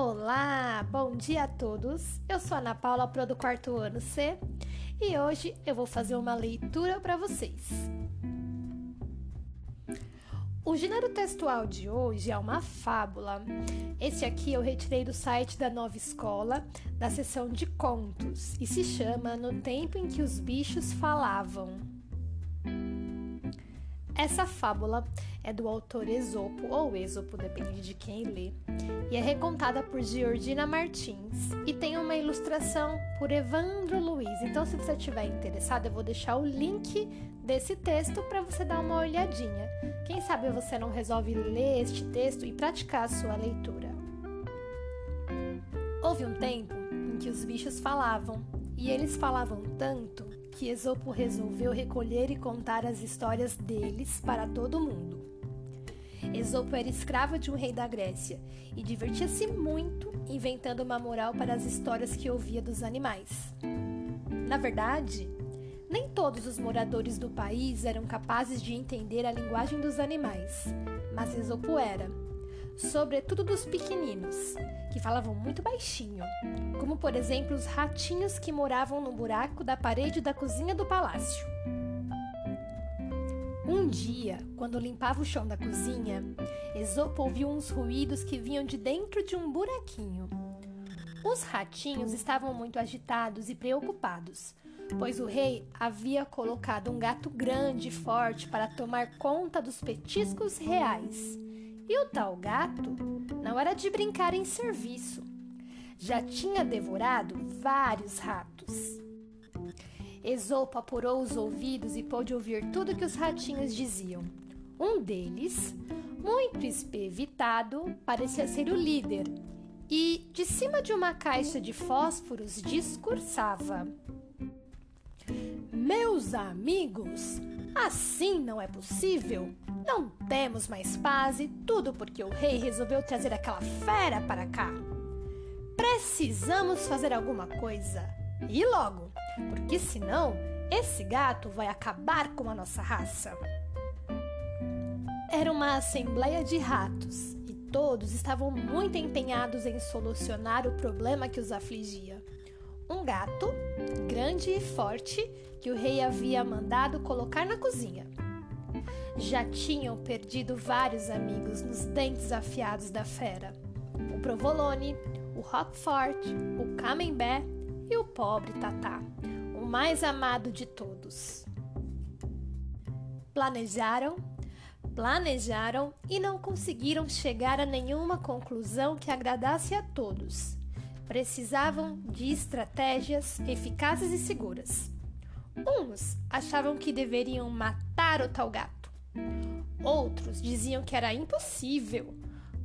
Olá, bom dia a todos. Eu sou a Ana Paula, pro do quarto ano C, e hoje eu vou fazer uma leitura para vocês. O gênero textual de hoje é uma fábula. Esse aqui eu retirei do site da Nova Escola, da seção de contos, e se chama No Tempo em que os Bichos Falavam. Essa fábula é do autor Esopo, ou Esopo, depende de quem lê, e é recontada por Georgina Martins e tem uma ilustração por Evandro Luiz. Então, se você estiver interessado, eu vou deixar o link desse texto para você dar uma olhadinha. Quem sabe você não resolve ler este texto e praticar a sua leitura. Houve um tempo em que os bichos falavam, e eles falavam tanto que Esopo resolveu recolher e contar as histórias deles para todo mundo. Esopo era escravo de um rei da Grécia e divertia-se muito inventando uma moral para as histórias que ouvia dos animais. Na verdade, nem todos os moradores do país eram capazes de entender a linguagem dos animais, mas Esopo era, sobretudo dos pequeninos, que falavam muito baixinho, como por exemplo os ratinhos que moravam no buraco da parede da cozinha do palácio. Um dia, quando limpava o chão da cozinha, Esopo ouviu uns ruídos que vinham de dentro de um buraquinho. Os ratinhos estavam muito agitados e preocupados, pois o rei havia colocado um gato grande e forte para tomar conta dos petiscos reais. E o tal gato não era de brincar em serviço. Já tinha devorado vários ratos. Esopo apurou os ouvidos e pôde ouvir tudo que os ratinhos diziam. Um deles, muito espevitado, parecia ser o líder e, de cima de uma caixa de fósforos, discursava: Meus amigos, assim não é possível. Não temos mais paz e tudo porque o rei resolveu trazer aquela fera para cá. Precisamos fazer alguma coisa. E logo, porque senão esse gato vai acabar com a nossa raça. Era uma assembleia de ratos e todos estavam muito empenhados em solucionar o problema que os afligia. Um gato, grande e forte, que o rei havia mandado colocar na cozinha. Já tinham perdido vários amigos nos dentes afiados da fera: o provolone, o roquefort, o camembert e o pobre Tatá, o mais amado de todos. Planejaram, planejaram e não conseguiram chegar a nenhuma conclusão que agradasse a todos. Precisavam de estratégias eficazes e seguras. Uns achavam que deveriam matar o tal gato. Outros diziam que era impossível.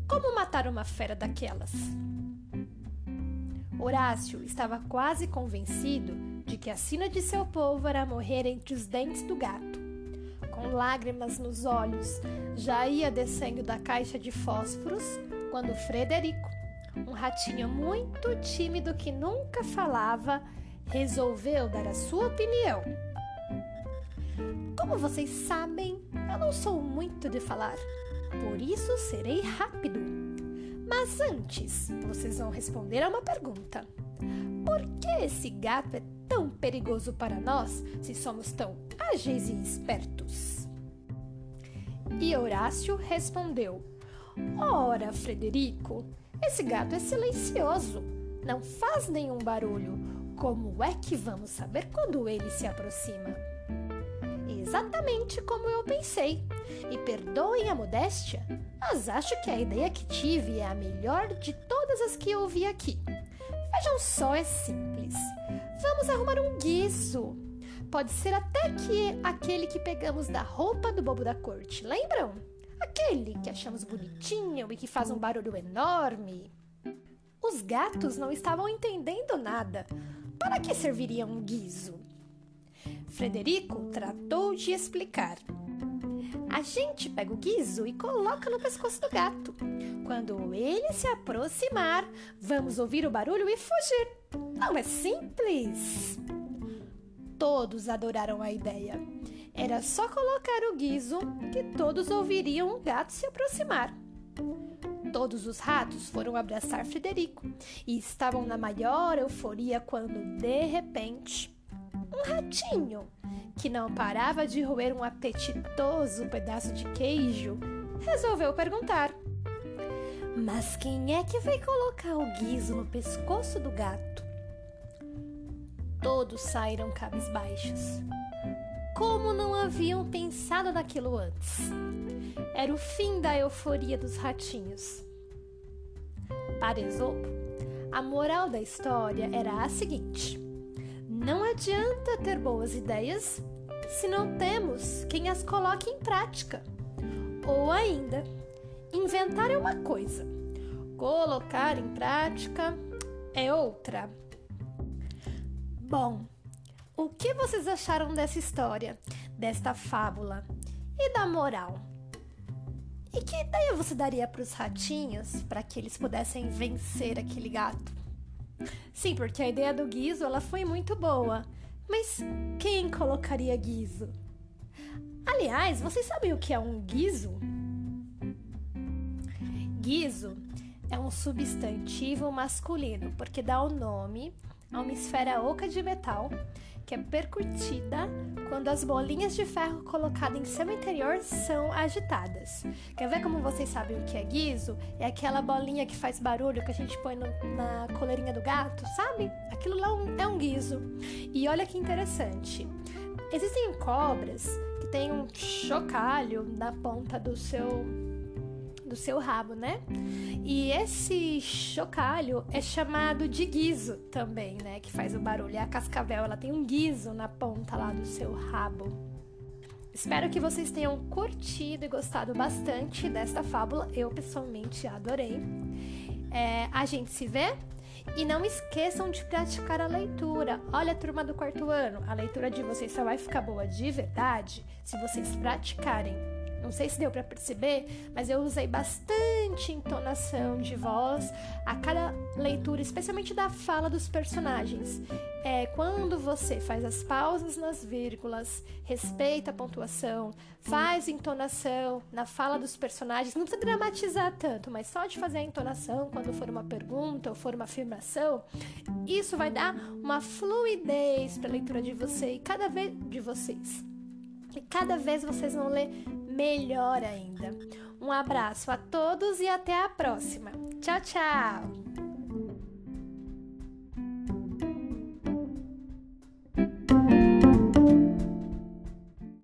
Como matar uma fera daquelas? Horácio estava quase convencido de que a sina de seu povo era morrer entre os dentes do gato. Com lágrimas nos olhos, já ia descendo da caixa de fósforos quando Frederico, um ratinho muito tímido que nunca falava, resolveu dar a sua opinião. Como vocês sabem, eu não sou muito de falar, por isso serei rápido. Mas antes, vocês vão responder a uma pergunta: Por que esse gato é tão perigoso para nós se somos tão ágeis e espertos? E Horácio respondeu: Ora, Frederico, esse gato é silencioso, não faz nenhum barulho. Como é que vamos saber quando ele se aproxima? Exatamente como eu pensei. E perdoem a modéstia, mas acho que a ideia que tive é a melhor de todas as que ouvi aqui. Vejam só, é simples. Vamos arrumar um guiso. Pode ser até que aquele que pegamos da roupa do bobo da corte, lembram? Aquele que achamos bonitinho e que faz um barulho enorme. Os gatos não estavam entendendo nada. Para que serviria um guiso? Frederico tratou de explicar. Gente pega o guiso e coloca no pescoço do gato. Quando ele se aproximar, vamos ouvir o barulho e fugir. Não é simples? Todos adoraram a ideia. Era só colocar o guiso que todos ouviriam o gato se aproximar. Todos os ratos foram abraçar Frederico e estavam na maior euforia quando, de repente, um ratinho, que não parava de roer um apetitoso pedaço de queijo, resolveu perguntar: Mas quem é que vai colocar o guiso no pescoço do gato? Todos saíram cabisbaixos. Como não haviam pensado naquilo antes? Era o fim da euforia dos ratinhos. Para Esopo, a moral da história era a seguinte: não adianta ter boas ideias se não temos quem as coloque em prática. Ou ainda, inventar é uma coisa, colocar em prática é outra. Bom, o que vocês acharam dessa história, desta fábula e da moral? E que ideia você daria para os ratinhos para que eles pudessem vencer aquele gato? Sim, porque a ideia do guiso ela foi muito boa, mas quem colocaria guiso? Aliás, vocês sabem o que é um guiso? Guiso é um substantivo masculino porque dá o nome a uma esfera oca de metal que é percutida quando as bolinhas de ferro colocadas em seu interior são agitadas. Quer ver como vocês sabem o que é guiso? É aquela bolinha que faz barulho que a gente põe no, na coleirinha do gato, sabe? Aquilo lá é um guiso. E olha que interessante. Existem cobras que têm um chocalho na ponta do seu do seu rabo, né? E esse chocalho é chamado de guiso também, né? Que faz o barulho. A cascavel, ela tem um guiso na ponta lá do seu rabo. Espero que vocês tenham curtido e gostado bastante desta fábula. Eu pessoalmente adorei. É, a gente se vê e não esqueçam de praticar a leitura. Olha, turma do quarto ano, a leitura de vocês só vai ficar boa de verdade se vocês praticarem. Não sei se deu para perceber, mas eu usei bastante entonação de voz a cada leitura, especialmente da fala dos personagens. É quando você faz as pausas nas vírgulas, respeita a pontuação, faz entonação na fala dos personagens, não precisa dramatizar tanto, mas só de fazer a entonação quando for uma pergunta ou for uma afirmação, isso vai dar uma fluidez para a leitura de você e cada vez de vocês. E cada vez vocês vão ler melhor ainda. Um abraço a todos e até a próxima. Tchau, tchau!